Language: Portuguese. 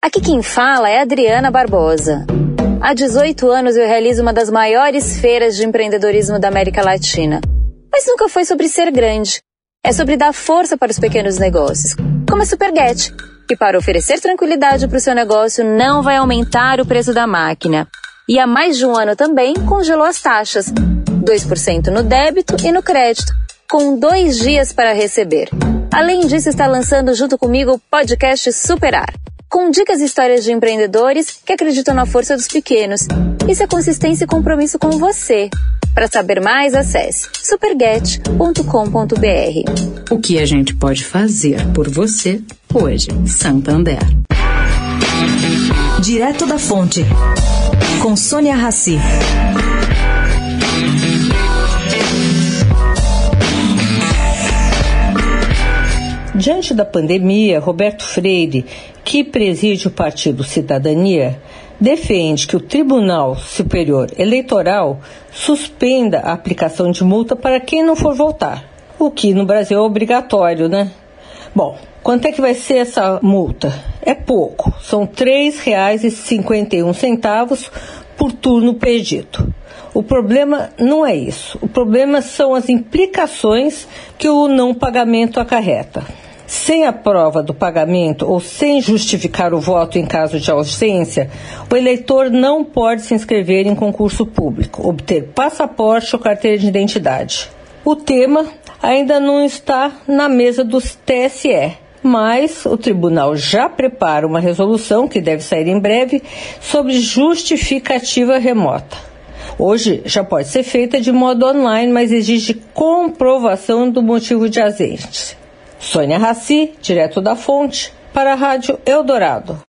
Aqui quem fala é Adriana Barbosa. Há 18 anos eu realizo uma das maiores feiras de empreendedorismo da América Latina. Mas nunca foi sobre ser grande. É sobre dar força para os pequenos negócios, como a Superget, que para oferecer tranquilidade para o seu negócio não vai aumentar o preço da máquina. E há mais de um ano também congelou as taxas, 2% no débito e no crédito, com dois dias para receber. Além disso, está lançando junto comigo o podcast Superar com dicas e histórias de empreendedores que acreditam na força dos pequenos. Isso é consistência e compromisso com você. Para saber mais, acesse superget.com.br. O que a gente pode fazer por você hoje, Santander. Direto da Fonte, com Sônia Rassi. Diante da pandemia, Roberto Freire, que preside o Partido Cidadania, defende que o Tribunal Superior Eleitoral suspenda a aplicação de multa para quem não for votar, o que no Brasil é obrigatório, né? Bom, quanto é que vai ser essa multa? É pouco, são R$ 3,51 por turno perdido. O problema não é isso. O problema são as implicações que o não pagamento acarreta sem a prova do pagamento ou sem justificar o voto em caso de ausência, o eleitor não pode se inscrever em concurso público, obter passaporte ou carteira de identidade. O tema ainda não está na mesa do TSE, mas o tribunal já prepara uma resolução que deve sair em breve sobre justificativa remota. Hoje já pode ser feita de modo online, mas exige comprovação do motivo de ausência. Sônia Raci, direto da fonte, para a Rádio Eldorado.